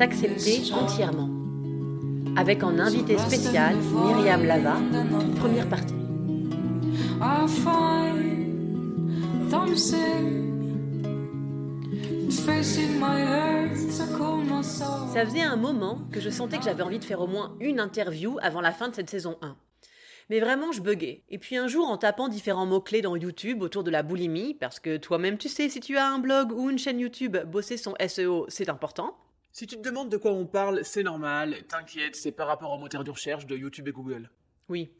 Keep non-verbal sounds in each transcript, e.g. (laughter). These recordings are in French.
S'accepter entièrement. Avec en invité spécial Myriam Lava, première partie. Ça faisait un moment que je sentais que j'avais envie de faire au moins une interview avant la fin de cette saison 1. Mais vraiment, je buguais. Et puis un jour, en tapant différents mots-clés dans YouTube autour de la boulimie, parce que toi-même tu sais, si tu as un blog ou une chaîne YouTube, bosser son SEO, c'est important. Si tu te demandes de quoi on parle, c'est normal. T'inquiète, c'est par rapport aux moteurs de recherche de YouTube et Google. Oui.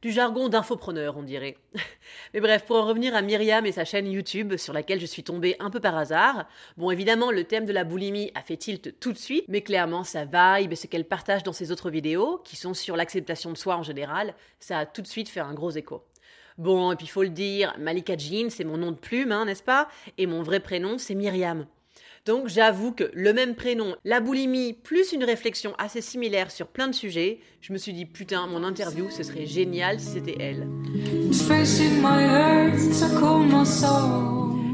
Du jargon d'infopreneur, on dirait. (laughs) Mais bref, pour en revenir à Myriam et sa chaîne YouTube, sur laquelle je suis tombée un peu par hasard, bon, évidemment, le thème de la boulimie a fait tilt tout de suite, mais clairement, sa vibe et ce qu'elle partage dans ses autres vidéos, qui sont sur l'acceptation de soi en général, ça a tout de suite fait un gros écho. Bon, et puis faut le dire, Malika Jean, c'est mon nom de plume, hein, n'est-ce pas? Et mon vrai prénom, c'est Myriam. Donc j'avoue que le même prénom, la boulimie, plus une réflexion assez similaire sur plein de sujets, je me suis dit putain, mon interview, ce serait génial si c'était elle.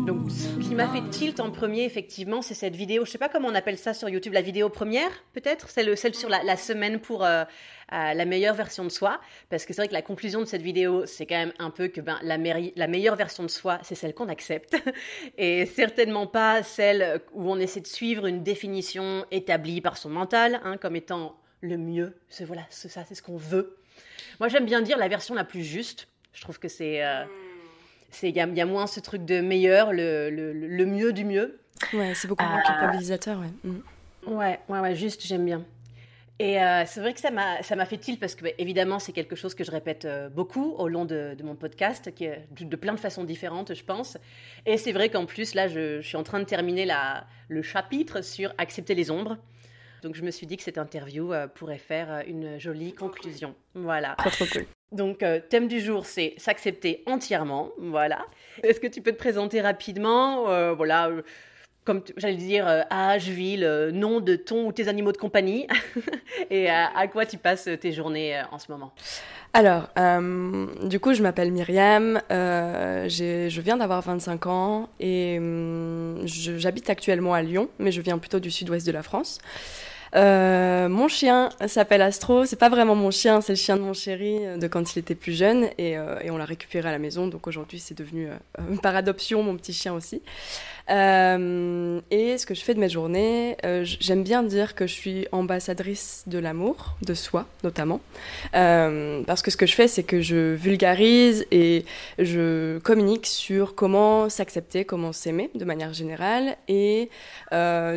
Donc ce qui m'a fait tilt en premier, effectivement, c'est cette vidéo, je sais pas comment on appelle ça sur YouTube, la vidéo première peut-être, celle, celle sur la, la semaine pour euh, euh, la meilleure version de soi, parce que c'est vrai que la conclusion de cette vidéo, c'est quand même un peu que ben, la, la meilleure version de soi, c'est celle qu'on accepte, (laughs) et certainement pas celle où on essaie de suivre une définition établie par son mental, hein, comme étant le mieux, c'est voilà, c'est ça, c'est ce qu'on veut. Moi j'aime bien dire la version la plus juste, je trouve que c'est... euh, c'est il y, a- il y a moins ce truc de meilleur, le, le, le mieux du mieux. Ouais, c'est beaucoup moins Ah. culpabilisateur, ouais. Mm. Ouais, ouais, ouais, juste, j'aime bien. Et euh, c'est vrai que ça m'a, ça m'a fait tilt parce que, bah, évidemment, c'est quelque chose que je répète euh, beaucoup au long de, de mon podcast, qui est de, de plein de façons différentes, je pense. Et c'est vrai qu'en plus, là, je, je suis en train de terminer la, le chapitre sur accepter les ombres. Donc, je me suis dit que cette interview euh, pourrait faire euh, une jolie conclusion. Voilà. Trop trop cool. Donc, euh, thème du jour, c'est s'accepter entièrement. Voilà. Est-ce que tu peux te présenter rapidement Euh, Voilà. euh, comme j'allais dire, âge, ville, nom de ton ou tes animaux de compagnie, (laughs) et à, quoi tu passes tes journées en ce moment? Alors, du coup, je m'appelle Myriam, je viens d'avoir 25 ans et hum, j'habite actuellement à Lyon, mais je viens plutôt du sud-ouest de la France. Euh, mon chien s'appelle Astro, c'est pas vraiment mon chien, c'est le chien de mon chéri euh, de quand il était plus jeune et, euh, et on l'a récupéré à la maison, donc aujourd'hui c'est devenu (laughs) par adoption mon petit chien aussi. Et ce que je fais de mes journées, j'aime bien dire que je suis ambassadrice de l'amour, de soi notamment. Parce que ce que je fais, c'est que je vulgarise et je communique sur comment s'accepter, comment s'aimer de manière générale. Et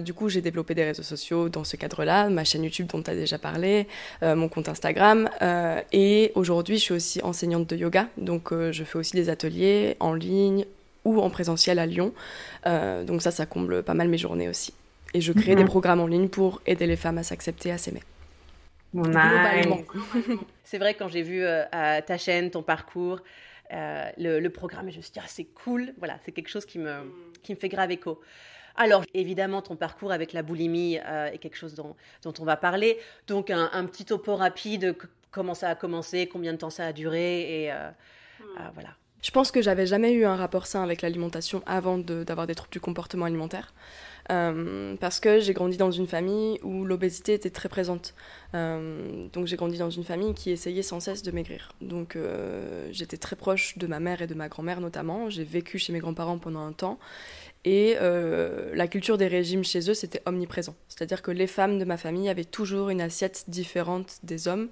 du coup, j'ai développé des réseaux sociaux dans ce cadre-là, ma chaîne YouTube dont tu as déjà parlé, euh, mon compte Instagram. euh, et aujourd'hui, je suis aussi enseignante de yoga. Donc, euh, je fais aussi des ateliers en ligne ou en présentiel à Lyon. Euh, donc ça, ça comble pas mal mes journées aussi. Et je crée Mhm. des programmes en ligne pour aider les femmes à s'accepter, à s'aimer. Globalement. C'est vrai, quand j'ai vu euh, à ta chaîne, ton parcours, euh, le, le programme, je me suis dit, ah, c'est cool. Voilà, c'est quelque chose qui me, qui me fait grave écho. Alors, évidemment, ton parcours avec la boulimie euh, est quelque chose dont, dont on va parler. Donc, un, un petit topo rapide, comment ça a commencé, combien de temps ça a duré, et euh, euh, voilà. Je pense que j'avais jamais eu un rapport sain avec l'alimentation avant de- d'avoir des troubles du comportement alimentaire. Euh, parce que j'ai grandi dans une famille où l'obésité était très présente. Euh, donc j'ai grandi dans une famille qui essayait sans cesse de maigrir. Donc euh, j'étais très proche de ma mère et de ma grand-mère notamment. J'ai vécu chez mes grands-parents pendant un temps. Et euh, la culture des régimes chez eux, c'était omniprésent. C'est-à-dire que les femmes de ma famille avaient toujours une assiette différente des hommes.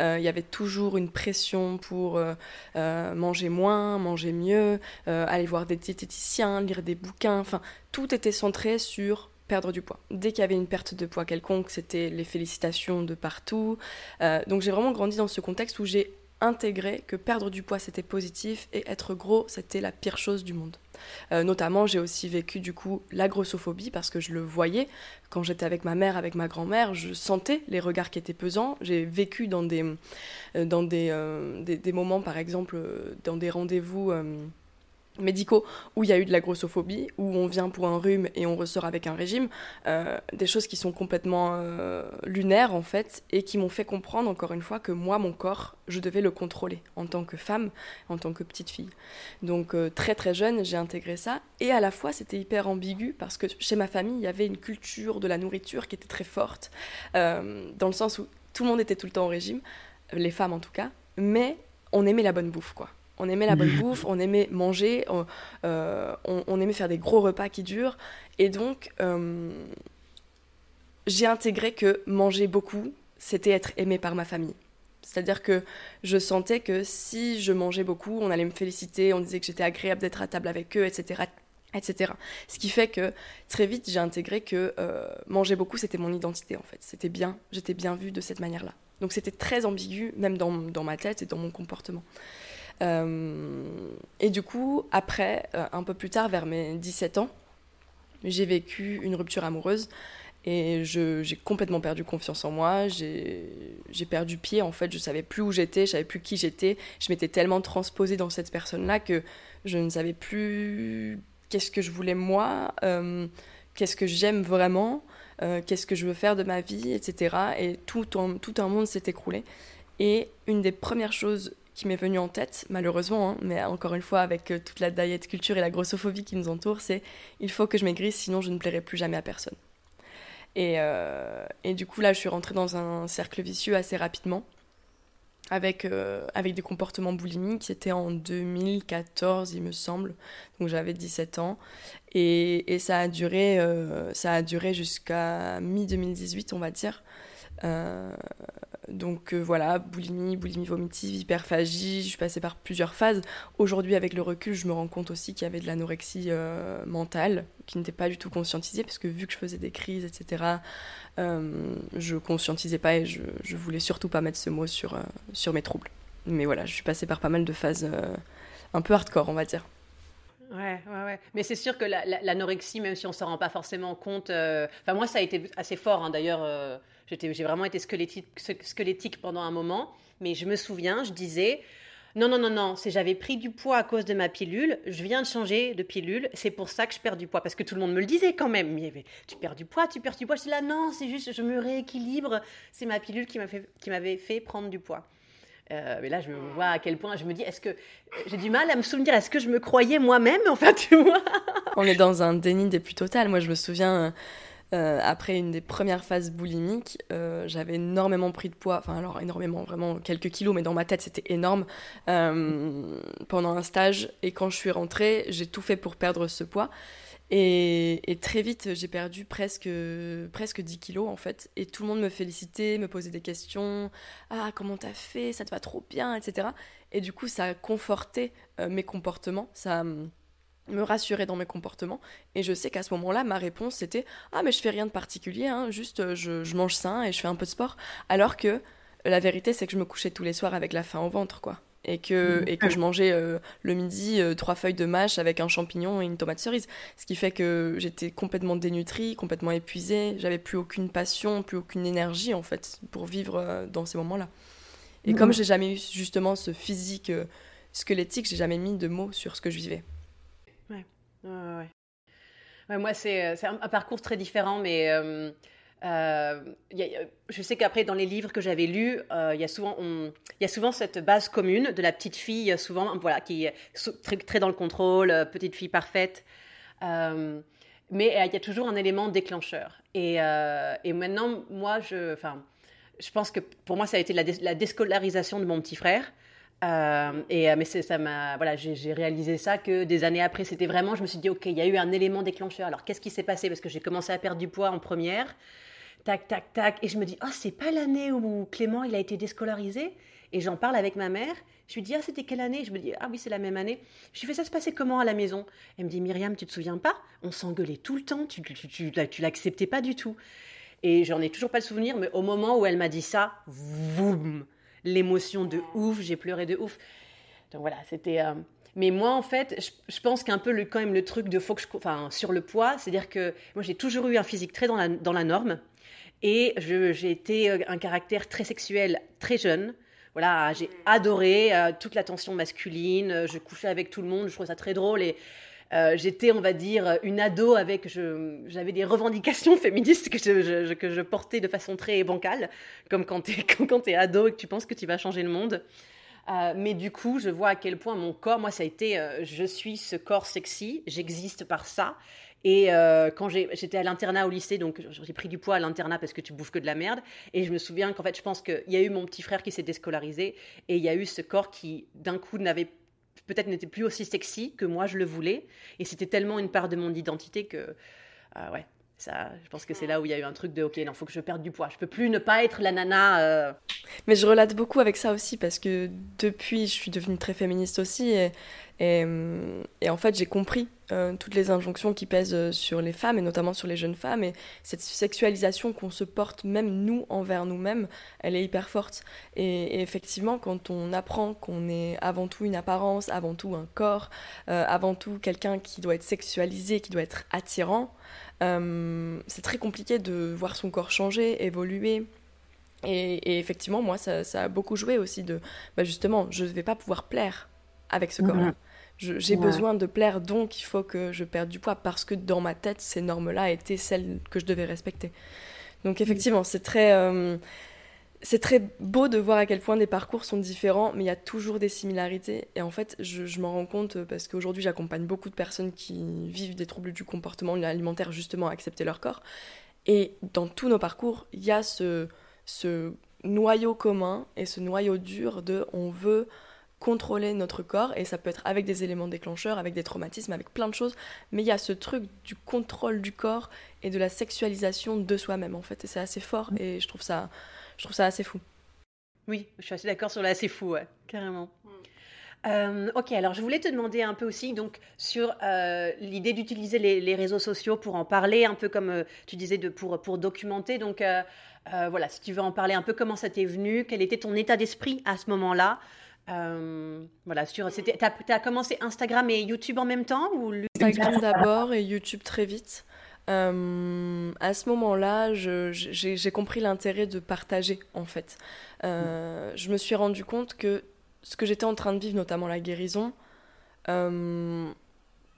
Euh, il y avait toujours une pression pour euh, manger moins, manger mieux, aller voir des diététiciens, lire des bouquins. Enfin, tout était centré sur perdre du poids. Dès qu'il y avait une perte de poids quelconque, c'était les félicitations de partout. donc j'ai vraiment grandi dans ce contexte où j'ai intégré que perdre du poids c'était positif et être gros c'était la pire chose du monde. Euh, notamment j'ai aussi vécu du coup la grossophobie parce que je le voyais quand j'étais avec ma mère, avec ma grand-mère, je sentais les regards qui étaient pesants. J'ai vécu dans des, euh, dans euh, des, des, moments par exemple dans des rendez-vous médicaux où il y a eu de la grossophobie, où on vient pour un rhume et on ressort avec un régime, euh, des choses qui sont complètement euh, lunaires en fait et qui m'ont fait comprendre encore une fois que moi, mon corps, je devais le contrôler en tant que femme, en tant que petite fille. Donc euh, très très jeune, j'ai intégré ça et à la fois c'était hyper ambigu parce que chez ma famille, il y avait une culture de la nourriture qui était très forte, dans le sens où tout le monde était tout le temps au régime, les femmes en tout cas, mais on aimait la bonne bouffe quoi on aimait la bonne bouffe, on aimait manger, euh, on, aimait faire des gros repas qui durent. Et donc, euh, j'ai intégré que manger beaucoup, c'était être aimé par ma famille. C'est-à-dire que je sentais que si je mangeais beaucoup, on allait me féliciter, on disait que j'étais agréable d'être à table avec eux, etc. etc. Ce qui fait que très vite, j'ai intégré que euh, manger beaucoup, c'était mon identité en fait. C'était bien, j'étais bien vue de cette manière-là. Donc c'était très ambigu, même dans, dans ma tête et dans mon comportement. Euh, et du coup, après, euh, un peu plus tard, vers mes 17 ans, j'ai vécu une rupture amoureuse et j'ai complètement perdu confiance en moi. J'ai perdu pied, en fait. Je savais plus où j'étais, je savais plus qui j'étais. Je m'étais tellement transposée dans cette personne-là que je ne savais plus qu'est-ce que je voulais moi, euh, qu'est-ce que j'aime vraiment, qu'est-ce que je veux faire de ma vie, etc. Et tout, tout un monde s'est écroulé. Et une des premières choses qui m'est venu en tête, malheureusement, hein, mais encore une fois, avec euh, toute la diet culture et la grossophobie qui nous entoure, c'est il faut que je maigrisse, sinon je ne plairai plus jamais à personne. Et, euh, et, du coup, là, je suis rentrée dans un cercle vicieux assez rapidement, avec, euh, avec des comportements boulimiques. C'était en 2014, il me semble, donc j'avais 17 ans. Et, et ça a duré, ça a duré jusqu'à mi-2018, on va dire. Donc euh, voilà, boulimie, boulimie vomitive, hyperphagie, je suis passée par plusieurs phases. Aujourd'hui, avec le recul, je me rends compte aussi qu'il y avait de l'anorexie euh, mentale qui n'était pas du tout conscientisée, parce que vu que je faisais des crises, etc., euh, je conscientisais pas et je, je voulais surtout pas mettre ce mot sur, sur mes troubles. Mais voilà, je suis passée par pas mal de phases un peu hardcore, on va dire. Ouais, ouais, ouais. Mais c'est sûr que l'anorexie, même si on s'en rend pas forcément compte, enfin moi ça a été assez fort hein, d'ailleurs j'ai vraiment été squelettique, pendant un moment, mais je me souviens, je disais, non, non, non, non, c'est j'avais pris du poids à cause de ma pilule, je viens de changer de pilule, c'est pour ça que je perds du poids. Parce que tout le monde me le disait quand même. tu perds du poids, tu perds du poids. Je dis là, non, c'est juste, je me rééquilibre. C'est ma pilule qui m'avait fait, fait prendre du poids. Euh, mais là, je me vois à quel point je me dis, est-ce que j'ai du mal à me souvenir, est-ce que je me croyais moi-même, enfin, tu vois? (laughs) On est dans un déni des plus total. Moi, je me souviens euh, après une des premières phases boulimiques, euh, j'avais énormément pris de poids, enfin alors énormément, vraiment quelques kilos, mais dans ma tête c'était énorme pendant un stage. Et quand je suis rentrée, j'ai tout fait pour perdre ce poids. Et, très vite, j'ai perdu presque, presque 10 kilos en fait. Et tout le monde me félicitait, me posait des questions. Ah, comment t'as fait? Ça te va trop bien, etc. Et du coup, ça a conforté mes comportements. Ça me rassurer dans mes comportements. Et je sais qu'à ce moment-là, ma réponse c'était Ah, mais je fais rien de particulier, hein, juste euh, je, mange sain et je fais un peu de sport. Alors que la vérité, c'est que je me couchais tous les soirs avec la faim au ventre, quoi. Et que, mmh. et que je mangeais euh, le midi euh, trois feuilles de mâche avec un champignon et une tomate cerise. Ce qui fait que j'étais complètement dénutrie, complètement épuisée. J'avais plus aucune passion, plus aucune énergie, en fait, pour vivre dans ces moments-là. Et mmh. comme j'ai jamais eu justement ce physique squelettique, j'ai jamais mis de mots sur ce que je vivais. Ouais, ouais. moi, c'est euh, un, un, parcours très différent, mais euh, euh, je sais qu'après, dans les livres que j'avais lus, il y, a souvent, il y a souvent cette base commune de la petite fille, souvent, voilà, qui est très, dans le contrôle, petite fille parfaite. mais il y a toujours un élément déclencheur. Et, maintenant, moi, je, pense que pour moi, ça a été la, la déscolarisation de mon petit frère. Euh, euh, mais ça m'a voilà j'ai réalisé ça que des années après c'était vraiment je me suis dit ok il y a eu un élément déclencheur alors qu'est-ce qui s'est passé? Parce que j'ai commencé à perdre du poids en première tac tac tac et je me dis oh c'est pas l'année où Clément il a été déscolarisé. Et j'en parle avec ma mère. Je lui dis ah c'était quelle année? Je me dis ah oui c'est la même année. Je lui fais ça se passait comment à la maison? Elle me dit Myriam tu te souviens pas? On s'engueulait tout le temps tu tu, tu, tu l'acceptais pas du tout. Et j'en ai toujours pas le souvenir mais au moment où elle m'a dit ça boum l'émotion de ouf, j'ai pleuré de ouf. Donc voilà, c'était. Euh, mais moi, en fait, je, pense qu'un peu le, quand même le truc de faut que je, enfin, sur le poids, c'est-à-dire que moi, j'ai toujours eu un physique très dans la, dans la norme. Et j'ai été euh, un caractère très sexuel très jeune. Voilà, j'ai adoré euh, toute l'attention masculine. Je couchais avec tout le monde. Je trouvais ça très drôle. Et euh, j'étais, on va dire, une ado avec, j'avais des revendications (laughs) féministes que je, que je, portais de façon très bancale, comme quand tu es, es, ado et que tu penses que tu vas changer le monde. Euh, mais du coup, je vois à quel point mon corps, moi, ça a été, euh, je suis ce corps sexy, j'existe par ça. Et quand j'étais à l'internat au lycée, donc j'ai pris du poids à l'internat parce que tu bouffes que de la merde. Et je me souviens qu'en fait, je pense qu'il y a eu mon petit frère qui s'est déscolarisé et il y a eu ce corps qui, d'un coup, n'avait peut-être n'était plus aussi sexy que moi je le voulais. Et c'était tellement une part de mon identité que, euh, ouais, ça, je pense que c'est là où il y a eu un truc de ok, non, faut que je perde du poids. Je peux plus ne pas être la nana. Euh. Mais je relate beaucoup avec ça aussi parce que depuis, je suis devenue très féministe aussi et, en fait, j'ai compris euh, toutes les injonctions qui pèsent euh, sur les femmes et notamment sur les jeunes femmes et cette sexualisation qu'on se porte même nous envers nous-mêmes, elle est hyper forte. Et, effectivement, quand on apprend qu'on est avant tout une apparence, avant tout un corps, euh, avant tout quelqu'un qui doit être sexualisé, qui doit être attirant, c'est très compliqué de voir son corps changer, évoluer. Et, effectivement, moi, ça, a beaucoup joué aussi de, bah justement, je ne vais pas pouvoir plaire avec ce corps-là. J'ai besoin de plaire, donc il faut que je perde du poids parce que dans ma tête, ces normes-là étaient celles que je devais respecter. Donc effectivement, c'est très, euh, c'est très beau de voir à quel point des parcours sont différents, mais il y a toujours des similarités. Et en fait, je, je m'en rends compte parce qu'aujourd'hui, j'accompagne beaucoup de personnes qui vivent des troubles du comportement alimentaire, justement, à accepter leur corps. Et dans tous nos parcours, il y a ce, ce noyau commun et ce noyau dur de on veut contrôler notre corps et ça peut être avec des éléments déclencheurs, avec des traumatismes, avec plein de choses, mais il y a ce truc du contrôle du corps et de la sexualisation de soi-même en fait et c'est assez fort et je trouve ça je trouve ça assez fou. Oui, je suis assez d'accord sur le assez fou, ouais, carrément. Mm. Euh, ok, alors je voulais te demander un peu aussi donc sur euh, l'idée d'utiliser les, réseaux sociaux pour en parler, un peu comme euh, tu disais de, pour, pour documenter. Donc voilà, si tu veux en parler un peu, comment ça t'est venu, quel était ton état d'esprit à ce moment-là? Euh, voilà, tu as, commencé Instagram et YouTube en même temps ou Instagram d'abord et YouTube très vite. Euh, à ce moment-là, j'ai compris l'intérêt de partager en fait. Euh, je me suis rendu compte que ce que j'étais en train de vivre, notamment la guérison, je,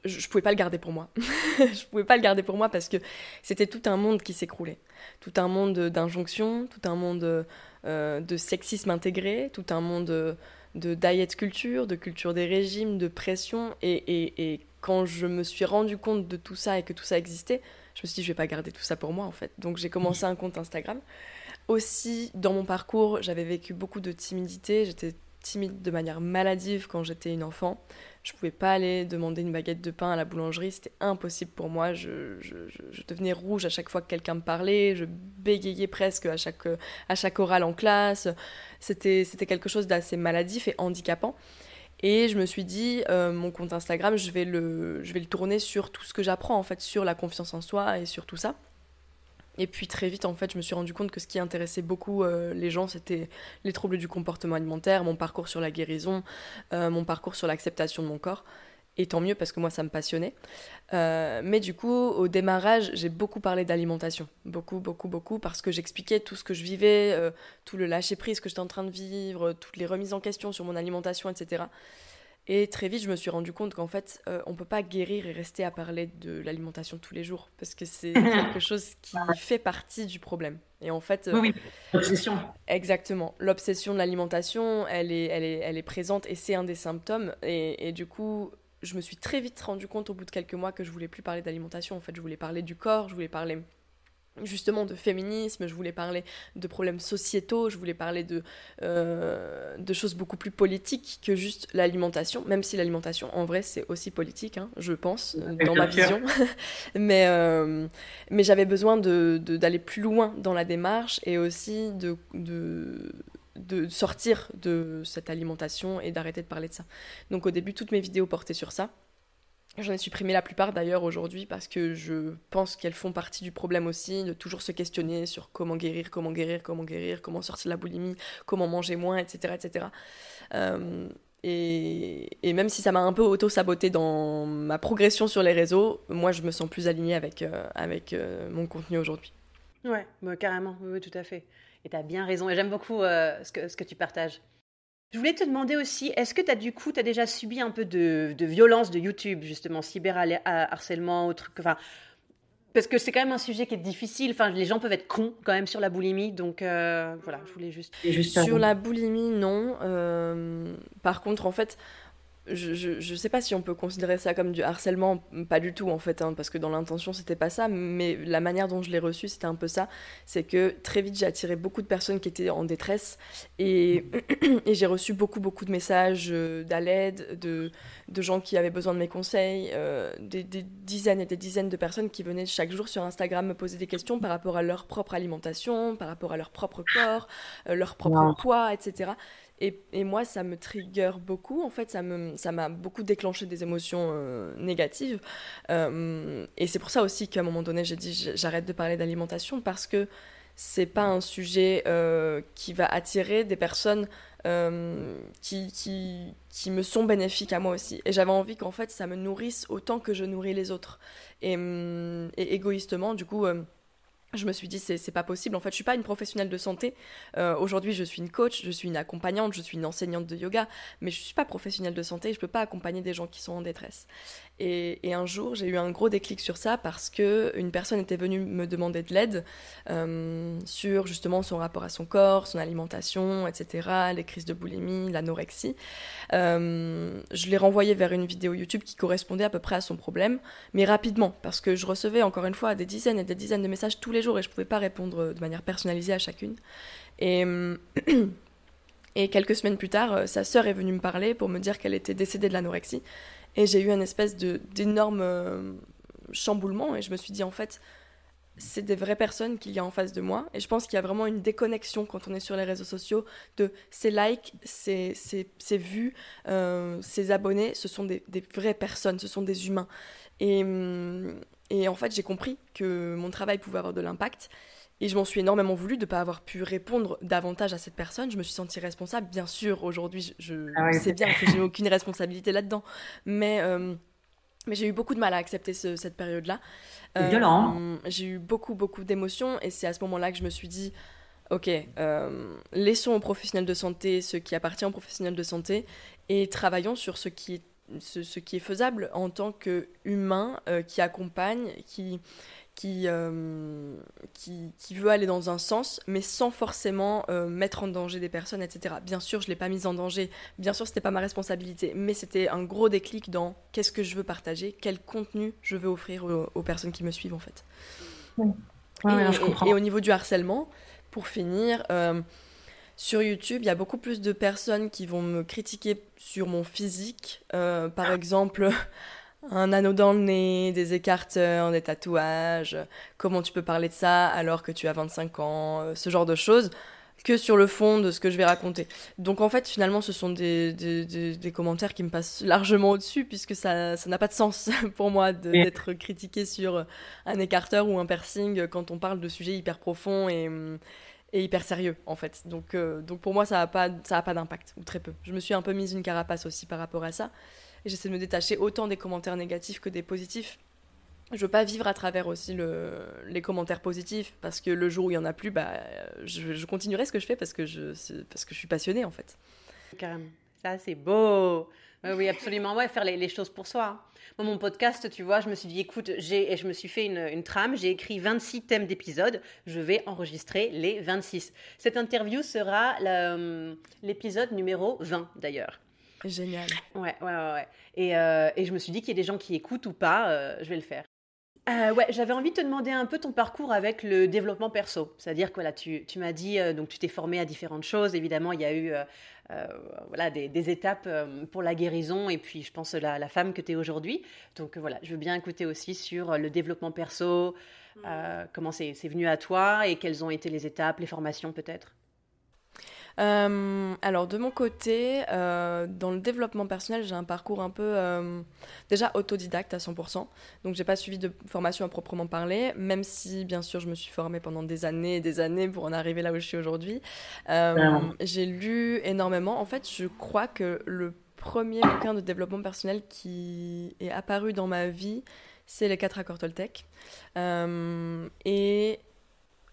je pouvais pas le garder pour moi. (laughs) je pouvais pas le garder pour moi parce que c'était tout un monde qui s'écroulait, tout un monde d'injonctions, tout un monde de sexisme intégré, tout un monde de diet culture, de culture des régimes, de pression. Et, quand je me suis rendu compte de tout ça et que tout ça existait, je me suis dit, je vais pas garder tout ça pour moi en fait. Donc j'ai commencé un compte Instagram. Aussi, dans mon parcours, j'avais vécu beaucoup de timidité. J'étais timide de manière maladive quand j'étais une enfant. Je pouvais pas aller demander une baguette de pain à la boulangerie, c'était impossible pour moi. Je, devenais rouge à chaque fois que quelqu'un me parlait, je bégayais presque à chaque, à chaque oral en classe. C'était quelque chose d'assez maladif et handicapant. Et je me suis dit, euh, mon compte Instagram, je vais, le, je vais le tourner sur tout ce que j'apprends, en fait, sur la confiance en soi et sur tout ça. Et puis très vite, en fait, je me suis rendu compte que ce qui intéressait beaucoup euh, les gens, c'était les troubles du comportement alimentaire, mon parcours sur la guérison, euh, mon parcours sur l'acceptation de mon corps. Et tant mieux parce que moi, ça me passionnait. Euh, mais du coup, au démarrage, j'ai beaucoup parlé d'alimentation. Beaucoup, beaucoup, beaucoup, parce que j'expliquais tout ce que je vivais, tout le lâcher-prise que j'étais en train de vivre, toutes les remises en question sur mon alimentation, etc. Et très vite, je me suis rendu compte qu'en fait, on euh, on peut pas guérir et rester à parler de l'alimentation tous les jours, parce que c'est (laughs) quelque chose qui fait partie du problème. Et en fait, oui, l'obsession. Exactement, l'obsession de l'alimentation, elle est, elle est, elle est présente et c'est un des symptômes. Et, et, du coup, je me suis très vite rendu compte au bout de quelques mois que je voulais plus parler d'alimentation. En fait, je voulais parler du corps, je voulais parler justement de féminisme, je voulais parler de problèmes sociétaux, je voulais parler de, euh, de choses beaucoup plus politiques que juste l'alimentation, même si l'alimentation en vrai c'est aussi politique, hein, je pense, dans ma vision. (laughs) mais euh, mais j'avais besoin d'aller de, d'aller plus loin dans la démarche et aussi de, de, de sortir de cette alimentation et d'arrêter de parler de ça. Donc au début, toutes mes vidéos portaient sur ça. J'en ai supprimé la plupart d'ailleurs aujourd'hui parce que je pense qu'elles font partie du problème aussi, de toujours se questionner sur comment guérir, comment guérir, comment guérir, comment sortir de la boulimie, comment manger moins, etc. etc. Euh, et, même si ça m'a un peu auto-saboté dans ma progression sur les réseaux, moi je me sens plus alignée avec, euh, avec euh, mon contenu aujourd'hui. Ouais, bah, carrément, oui, tout à fait. Et tu as bien raison, et j'aime beaucoup ce, que, ce que tu partages. Je voulais te demander aussi, est-ce que tu as du coup, tu as déjà subi un peu de, de violence de YouTube, justement, cyberharcèlement, ou truc, enfin, parce que c'est quand même un sujet qui est difficile. Enfin, les gens peuvent être cons quand même sur la boulimie, donc euh, voilà, je voulais juste. sur la boulimie, non. Euh, par contre, en fait, je, ne sais pas si on peut considérer ça comme du harcèlement, pas du tout en fait, hein, parce que dans l'intention c'était pas ça, mais la manière dont je l'ai reçu c'était un peu ça. C'est que très vite j'ai attiré beaucoup de personnes qui étaient en détresse et, (clears throat) et j'ai reçu beaucoup beaucoup de messages euh, d'aide, de, de gens qui avaient besoin de mes conseils, euh, des, dizaines et des dizaines de personnes qui venaient chaque jour sur Instagram me poser des questions par rapport à leur propre alimentation, par rapport à leur propre corps, euh, leur propre poids, etc. Et, moi, ça me trigger beaucoup. En fait, ça m'a beaucoup déclenché des émotions euh, négatives. Euh, et c'est pour ça aussi qu'à un moment donné, j'ai dit j'arrête de parler d'alimentation parce que c'est pas un sujet euh, qui va attirer des personnes qui, me sont bénéfiques à moi aussi. Et j'avais envie qu'en fait, ça me nourrisse autant que je nourris les autres. Et, et égoïstement, du coup je me suis dit c'est pas possible. En fait je suis pas une professionnelle de santé. Euh, aujourd'hui je suis une coach je suis une accompagnante je suis une enseignante de yoga mais je suis pas professionnelle de santé je peux pas accompagner des gens qui sont en détresse et, un jour, j'ai eu un gros déclic sur ça parce que une personne était venue me demander de l'aide euh, sur justement son rapport à son corps, son alimentation, etc., les crises de boulimie, l'anorexie. Euh, je l'ai renvoyé vers une vidéo YouTube qui correspondait à peu près à son problème, mais rapidement parce que je recevais encore une fois des dizaines et des dizaines de messages tous les jours et je pouvais pas répondre de manière personnalisée à chacune. Et (clears throat) Et quelques semaines plus tard, sa sœur est venue me parler pour me dire qu'elle était décédée de l'anorexie. Et j'ai eu un espèce d'énorme euh, chamboulement et je me suis dit en fait, c'est des vraies personnes qu'il y a en face de moi. Et je pense qu'il y a vraiment une déconnexion quand on est sur les réseaux sociaux de ces likes, ces, ces, vues, euh, ces abonnés, ce sont des, des, vraies personnes, ce sont des humains. Et, hum, et en fait, j'ai compris que mon travail pouvait avoir de l'impact. Et je m'en suis énormément voulu de ne pas avoir pu répondre davantage à cette personne. Je me suis sentie responsable. Bien sûr, aujourd'hui, je, ah sais bien que j'ai aucune responsabilité là-dedans. Mais, euh, mais j'ai eu beaucoup de mal à accepter cette période-là. Violent. Euh, j'ai eu beaucoup, beaucoup d'émotions. Et c'est à ce moment-là que je me suis dit, OK, euh, laissons aux professionnels de santé ce qui appartient aux professionnels de santé et travaillons sur ce qui est, ce, ce qui est faisable en tant qu'humain qui accompagne, qui qui, euh, qui, qui, veut aller dans un sens, mais sans forcément euh, mettre en danger des personnes, etc. Bien sûr, je ne l'ai pas mise en danger, bien sûr, ce n'était pas ma responsabilité, mais c'était un gros déclic dans qu'est-ce que je veux partager, quel contenu je veux offrir aux, personnes qui me suivent, en fait. et, au niveau du harcèlement, pour finir, euh, sur YouTube, il y a beaucoup plus de personnes qui vont me critiquer sur mon physique. par exemple, un anneau dans le nez, des écarteurs, des tatouages, comment tu peux parler de ça alors que tu as 25 ans, euh, ce genre de choses, que sur le fond de ce que je vais raconter. Donc en fait, finalement, ce sont des, des, commentaires qui me passent largement au-dessus, puisque ça n'a pas de sens (laughs) pour moi d'être critiqué sur un écarteur ou un piercing quand on parle de sujets hyper profonds et, et hyper sérieux, en fait. Donc, euh, donc pour moi, ça n'a pas, ça pas d'impact, ou très peu. Je me suis un peu mise une carapace aussi par rapport à ça j'essaie de me détacher autant des commentaires négatifs que des positifs. Je veux pas vivre à travers aussi le, les commentaires positifs parce que le jour où il y en a plus, bah, je, continuerai ce que je fais parce que je, parce que je suis passionnée en fait. Carrément. Ça, c'est beau. oui, absolument. Ouais, faire les, choses pour soi. Moi, mon podcast, tu vois, je me suis dit, écoute, et je me suis fait une trame, j'ai écrit 26 thèmes d'épisodes, je vais enregistrer les 26. Cette interview sera l'épisode numéro 20 d'ailleurs. Génial. Ouais, ouais, ouais. ouais. Et, euh, et je me suis dit qu'il y a des gens qui écoutent ou pas, euh, je vais le faire. Euh, ouais, j'avais envie de te demander un peu ton parcours avec le développement perso. C'est-à-dire que voilà, tu, tu m'as dit, donc tu t'es formé à différentes choses. Évidemment, il y a eu voilà, des, des étapes pour la guérison et puis je pense la, la femme que tu es aujourd'hui. Donc voilà, je veux bien écouter aussi sur le développement perso, euh, comment c'est venu à toi et quelles ont été les étapes, les formations peut-être. Euh, alors de mon côté, euh, dans le développement personnel, j'ai un parcours un peu euh, déjà autodidacte à 100%. Donc j'ai pas suivi de formation à proprement parler, même si bien sûr je me suis formée pendant des années et des années pour en arriver là où je suis aujourd'hui. J'ai lu énormément. En fait, je crois que le premier bouquin de développement personnel qui est apparu dans ma vie, c'est les 4 accords Toltec. Euh, et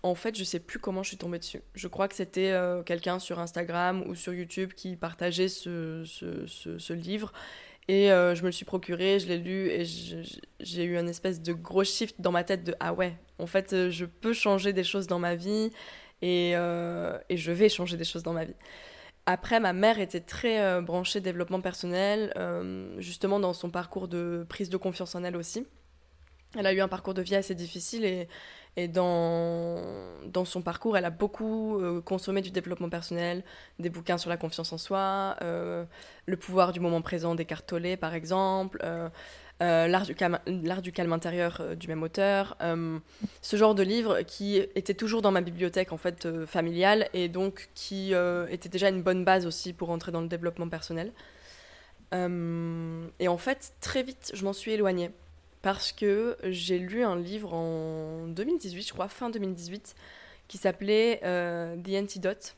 en fait, je sais plus comment je suis tombée dessus. Je crois que c'était euh, quelqu'un sur Instagram ou sur YouTube qui partageait ce, ce, livre. Et euh, je me le suis procuré, je l'ai lu et j'ai eu un espèce de gros shift dans ma tête de ah ouais, en fait, euh, je peux changer des choses dans ma vie et, et je vais changer des choses dans ma vie. Après, ma mère était très branchée développement personnel, justement dans son parcours de prise de confiance en elle aussi. Elle a eu un parcours de vie assez difficile et, dans, son parcours, elle a beaucoup euh, consommé du développement personnel, des bouquins sur la confiance en soi, euh, le pouvoir du moment présent d'Eckhart Tolle par exemple, euh, l'art du calme, intérieur du même auteur, ce genre de livres qui était toujours dans ma bibliothèque en fait familiale et donc qui était déjà une bonne base aussi pour entrer dans le développement personnel. Et en fait, très vite, je m'en suis éloignée parce que j'ai lu un livre en 2018, je crois, fin 2018, qui s'appelait euh, The Antidote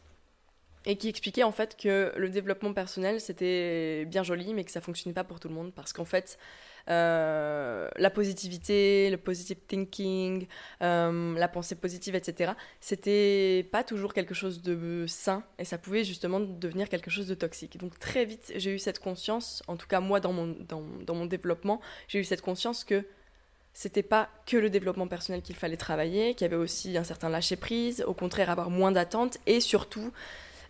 et qui expliquait en fait que le développement personnel c'était bien joli mais que ça fonctionnait pas pour tout le monde parce qu'en fait euh, la positivité, le positive thinking, euh, la pensée positive, etc. C'était pas toujours quelque chose de sain et ça pouvait justement devenir quelque chose de toxique. Donc très vite j'ai eu cette conscience, en tout cas moi dans mon, dans, dans mon développement, j'ai eu cette conscience que c'était pas que le développement personnel qu'il fallait travailler, qu'il y avait aussi un certain lâcher prise, au contraire avoir moins d'attentes et surtout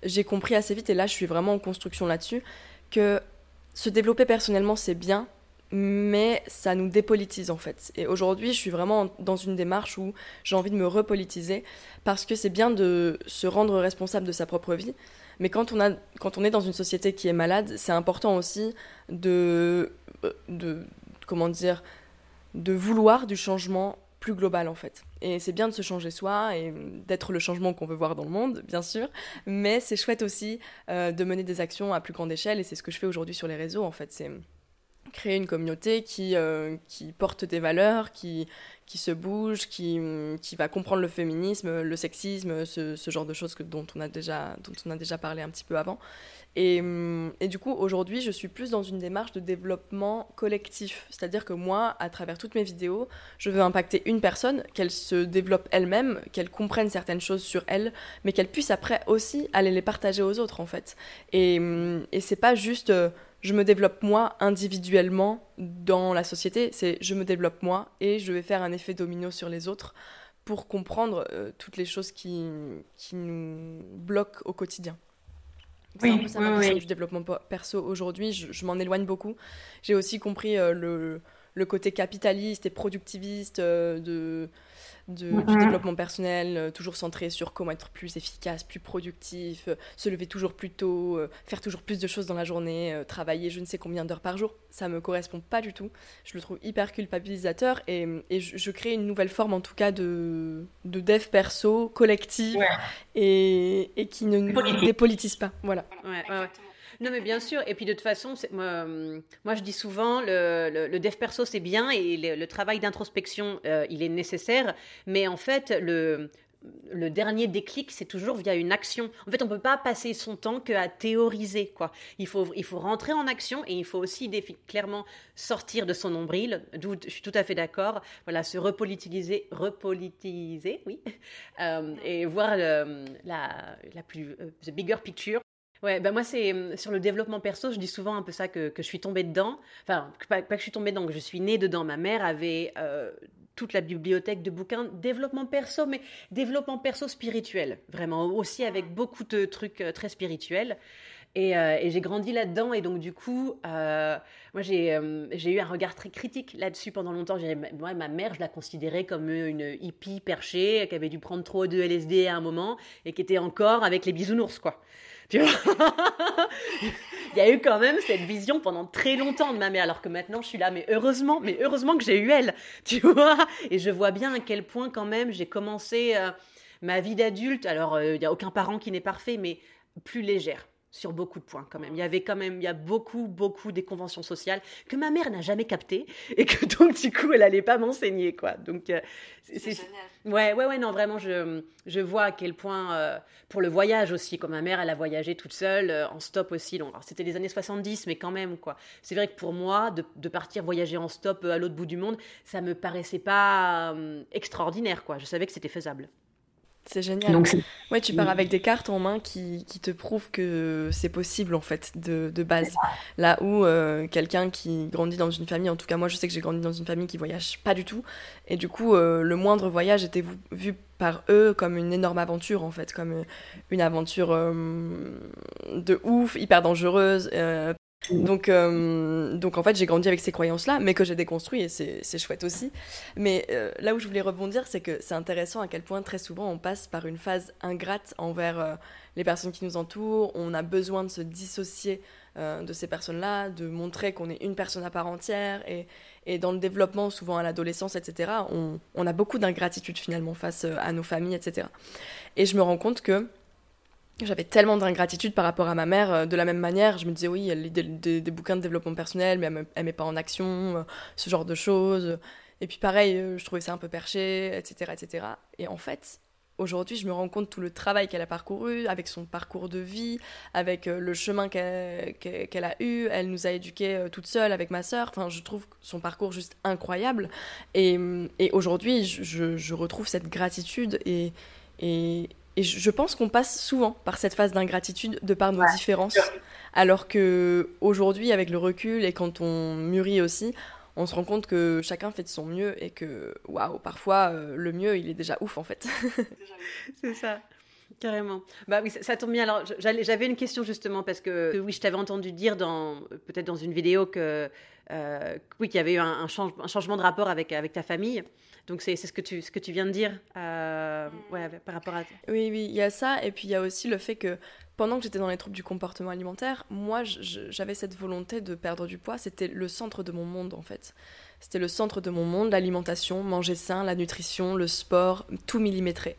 j'ai compris assez vite et là je suis vraiment en construction là-dessus que se développer personnellement c'est bien mais ça nous dépolitise en fait. Et aujourd'hui, je suis vraiment dans une démarche où j'ai envie de me repolitiser parce que c'est bien de se rendre responsable de sa propre vie, mais quand on, a, quand on est dans une société qui est malade, c'est important aussi de, euh, de comment dire, de vouloir du changement plus global en fait. Et c'est bien de se changer soi et d'être le changement qu'on veut voir dans le monde, bien sûr, mais c'est chouette aussi euh, de mener des actions à plus grande échelle et c'est ce que je fais aujourd'hui sur les réseaux en fait. C'est créer une communauté qui, euh, qui porte des valeurs, qui, qui se bouge, qui, qui va comprendre le féminisme, le sexisme, ce, ce genre de choses que, dont, on a déjà, dont on a déjà parlé un petit peu avant. Et, hum, et du coup, aujourd'hui, je suis plus dans une démarche de développement collectif. C'est-à-dire que moi, à travers toutes mes vidéos, je veux impacter une personne, qu'elle se développe elle-même, qu'elle comprenne certaines choses sur elle, mais qu'elle puisse après aussi aller les partager aux autres, en fait. Et, hum, et c'est pas juste... je me développe moi individuellement dans la société, c'est je me développe moi et je vais faire un effet domino sur les autres pour comprendre euh, toutes les choses qui, qui nous bloquent au quotidien. C'est Oui, un peu ça ma oui, du développement perso aujourd'hui, je, je m'en éloigne beaucoup. J'ai aussi compris euh, le, le côté capitaliste et productiviste euh, de, de- du développement personnel, euh, toujours centré sur comment être plus efficace, plus productif, euh, se lever toujours plus tôt, euh, faire toujours plus de choses dans la journée, travailler je ne sais combien d'heures par jour. Ça me correspond pas du tout. Je le trouve hyper culpabilisateur et, et je, je crée une nouvelle forme en tout cas de, de dev perso collective Ouais. et, et qui ne Dépolitise. dépolitise pas. Voilà. Ouais, ouais, ouais. Non, mais bien sûr. Et puis de toute façon, moi, je dis souvent, le, le, dev perso c'est bien et le, travail d'introspection euh, il est nécessaire. Mais en fait, le, dernier déclic c'est toujours via une action. En fait, on peut pas passer son temps qu'à théoriser. Quoi. Il, faut, il faut rentrer en action et il faut aussi clairement sortir de son nombril. D'où je suis tout à fait d'accord. Voilà, se repolitiser, repolitiser, oui, Euh, et voir le- la, la plus euh, the bigger picture. Ouais, ben moi c'est euh, sur le développement perso, je dis souvent un peu ça que, je suis tombée dedans. Enfin, pas, que je suis tombée dedans, que je suis née dedans. Ma mère avait euh, toute la bibliothèque de bouquins développement perso, mais développement perso spirituel, vraiment aussi avec beaucoup de trucs euh, très spirituels. Et, euh, et j'ai grandi là-dedans. Et donc, du coup, moi, j'ai euh, j'ai eu un regard très critique là-dessus pendant longtemps. Moi, ma mère, je la considérais comme une hippie perchée qui avait dû prendre trop de LSD à un moment et qui était encore avec les bisounours, quoi. Tu vois (laughs) Il y a eu quand même cette vision pendant très longtemps de ma mère, alors que maintenant je suis là, mais heureusement, mais heureusement que j'ai eu elle, (laughs) tu vois Et je vois bien à quel point quand même j'ai commencé euh, ma vie d'adulte, alors euh, il n'y a aucun parent qui n'est parfait, mais plus légère sur beaucoup de points quand même. Il y avait quand même, il y a beaucoup, beaucoup des conventions sociales que ma mère n'a jamais captées (laughs) et que donc du coup elle allait pas m'enseigner quoi. Donc euh, c'est Ouais, ouais, ouais, non, vraiment, je, je vois à quel point, euh, pour le voyage aussi, comme ma mère, elle a voyagé toute seule, euh, en stop aussi. Donc, alors, c'était les années 70, mais quand même, quoi. C'est vrai que pour moi, de, de partir voyager en stop à l'autre bout du monde, ça me paraissait pas extraordinaire, quoi. Je savais que c'était faisable. C'est génial. Donc, Ouais, tu pars avec des cartes en main qui, qui te prouvent que c'est possible en fait de, de base. Là où euh, quelqu'un qui grandit dans une famille, en tout cas moi je sais que j'ai grandi dans une famille qui voyage pas du tout, et du coup euh, le moindre voyage était vu, par eux comme une énorme aventure en fait, comme euh, une aventure euh, de ouf, hyper dangereuse. Donc, euh, donc en fait j'ai grandi avec ces croyances-là, mais que j'ai déconstruit et c'est chouette aussi. Mais euh, là où je voulais rebondir, c'est que c'est intéressant à quel point très souvent on passe par une phase ingrate envers euh, les personnes qui nous entourent. On a besoin de se dissocier de ces personnes-là, de montrer qu'on est une personne à part entière. Et, dans le développement, souvent à l'adolescence, etc., on, a beaucoup d'ingratitude finalement face à nos familles, etc. Et je me rends compte que j'avais tellement d'ingratitude par rapport à ma mère, euh, de la même manière, je me disais oui, elle lit des, bouquins de développement personnel, mais elle elle met pas en action, euh, ce genre de choses. Et puis pareil, euh, je trouvais ça un peu perché, etc. etc. Et en fait, aujourd'hui, je me rends compte tout le travail qu'elle a parcouru, avec son parcours de vie, avec le chemin qu'elle qu'elle a eu. Elle nous a éduqués toute seule avec ma sœur. Enfin, je trouve son parcours juste incroyable. Et, et aujourd'hui, je, je- retrouve cette gratitude et, et je pense qu'on passe souvent par cette phase d'ingratitude de par nos différences. Alors que aujourd'hui, avec le recul et quand on mûrit aussi, on se rend compte que chacun fait de son mieux et que, waouh, parfois, euh, le mieux, il est déjà ouf en fait. (laughs) C'est ça. Carrément. Bah oui, ça, ça tombe bien. Alors, j'avais une question justement parce que, que oui, je t'avais entendu dire dans peut-être dans une vidéo que euh, oui, qu'il y avait eu un, un change- un changement de rapport avec avec ta famille. Donc c'est ce que tu ce que tu viens de dire. euh, par rapport à. Oui, oui, il y a ça. Et puis il y a aussi le fait que pendant que j'étais dans les troubles du comportement alimentaire, moi, j'avais cette volonté de perdre du poids. C'était le centre de mon monde, en fait. C'était le centre de mon monde, l'alimentation, manger sain, la nutrition, le sport, tout millimétré.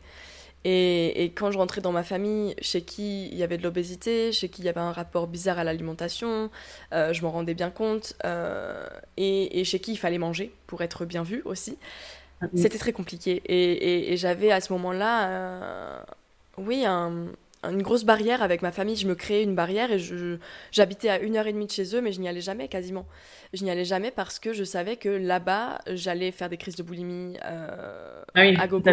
Et, et quand je rentrais dans ma famille, chez qui il y avait de l'obésité, chez qui il y avait un rapport bizarre à l'alimentation, euh, je m'en rendais bien compte, euh, et, et chez qui il fallait manger pour être bien vu aussi. C'était très compliqué. Et, et- et j'avais à ce moment-là, euh, oui, un- une grosse barrière avec ma famille. Je me créais une barrière et j'habitais à une heure et demie de chez eux, mais je n'y allais jamais quasiment. Je n'y allais jamais parce que je savais que là-bas, j'allais faire des crises de boulimie euh, Ah oui, à gogo.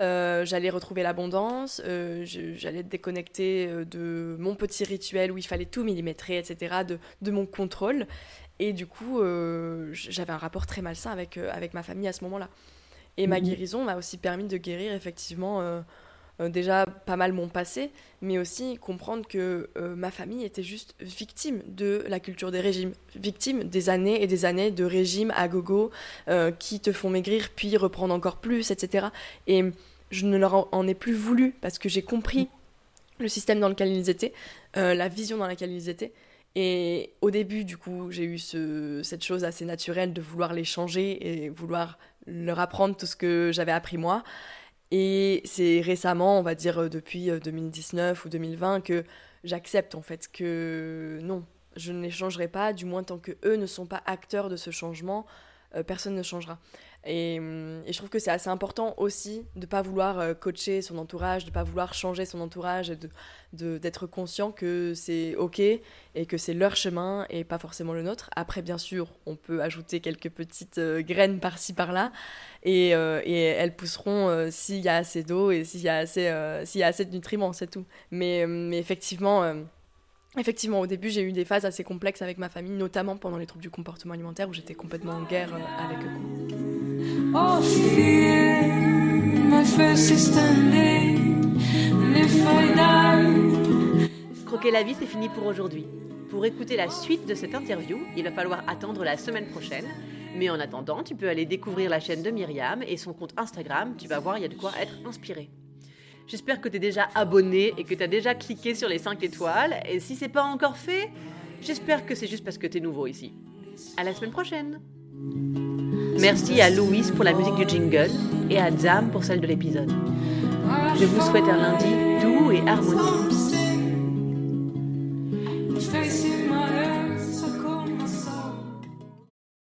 Euh, j'allais retrouver l'abondance, euh, j'allais être déconnectée euh, de mon petit rituel où il fallait tout millimétrer, etc., de, de mon contrôle. Et du coup, euh, j'avais un rapport très malsain avec, euh, avec ma famille à ce moment-là. Et ma Mhm. guérison m'a aussi permis de guérir effectivement euh, déjà pas mal mon passé, mais aussi comprendre que ma famille était juste victime de la culture des régimes, victime des années et des années de régimes à gogo qui te font maigrir puis reprendre encore plus, etc. Et je ne leur en- ai plus voulu parce que j'ai compris le système dans lequel ils étaient, la vision dans laquelle ils étaient. Et au début, du coup, j'ai eu ce- cette chose assez naturelle de vouloir les changer et vouloir leur apprendre tout ce que j'avais appris moi. Et c'est récemment, on va dire euh, depuis euh, 2019 ou 2020, que j'accepte en fait que non, je ne les changerai pas, du moins tant que eux ne sont pas acteurs de ce changement, euh, personne ne changera. Et, hum, et je trouve que c'est assez important aussi de ne pas vouloir euh, coacher son entourage, de ne pas vouloir changer son entourage, et de d'être conscient que c'est ok et que c'est leur chemin et pas forcément le nôtre. Après, bien sûr, on peut ajouter quelques petites euh, graines par-ci par-là et, euh, et elles pousseront s'il y a assez d'eau et s'il y a assez, euh, y a assez de nutriments, c'est tout. Mais, euh, mais effectivement. Effectivement, au début, j'ai eu des phases assez complexes avec ma famille, notamment pendant les troubles du comportement alimentaire où j'étais complètement en guerre avec eux. Oh, Ok la vie, c'est fini pour aujourd'hui. Pour écouter la suite de cette interview, il va falloir attendre la semaine prochaine. Mais en attendant, tu peux aller découvrir la chaîne de Myriam et son compte Instagram. Tu vas voir, il y a de quoi être inspiré. J'espère que tu es déjà abonné et que tu as déjà cliqué sur les 5 étoiles. Et si c'est pas encore fait, j'espère que c'est juste parce que tu es nouveau ici. À la semaine prochaine. Merci à Louise pour la musique du jingle et à Zam pour celle de l'épisode. Je vous souhaite un lundi doux et harmonieux.